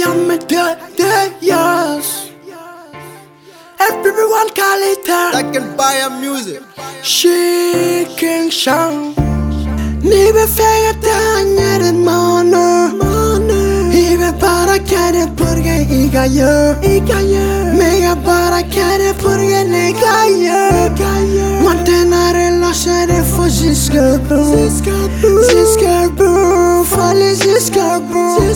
jag med yes. Everyone call it her I can buy her music. She can shout Ni befäget hänger ett manor Hive bara kärre purge i gör Mega bara kärre purge nega gör Mantenare lasare för sin skarbo Sin skarbo Falle sin skarbo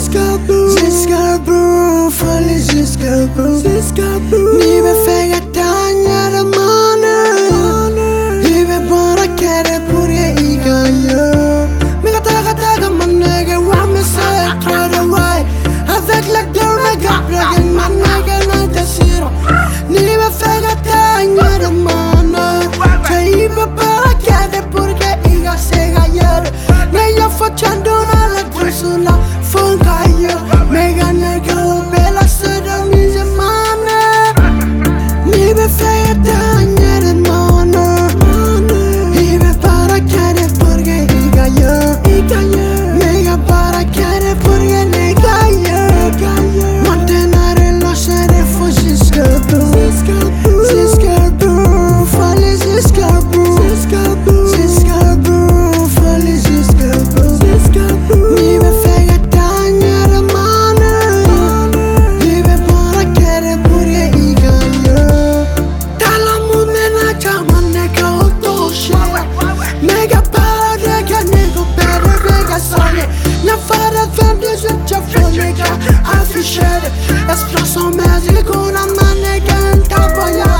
vende zwitja nega affischere Espresso magico una manega intapogliato Ora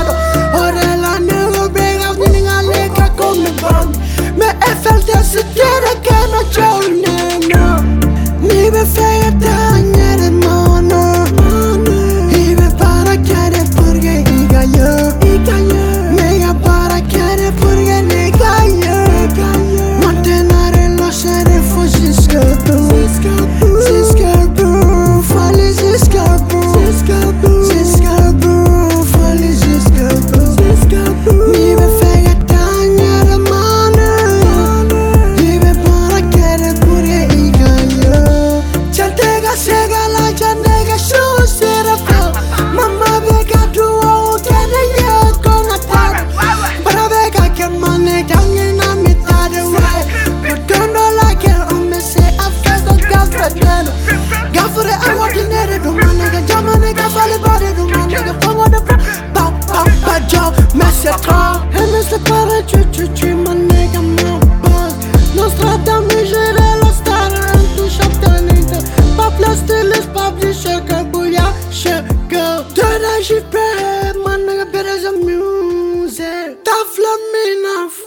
Want to net it do my nigga nigga fale body do my nigga Pongo de pro Ba ba ba jo Messe tra E me se pare ciu ciu ciu my nigga my buzz Nostradamus gere la star intouchabilité Pas plus styliste, pas plus sugar Booyah, sugar Döner şifre Man nigga better as a music love me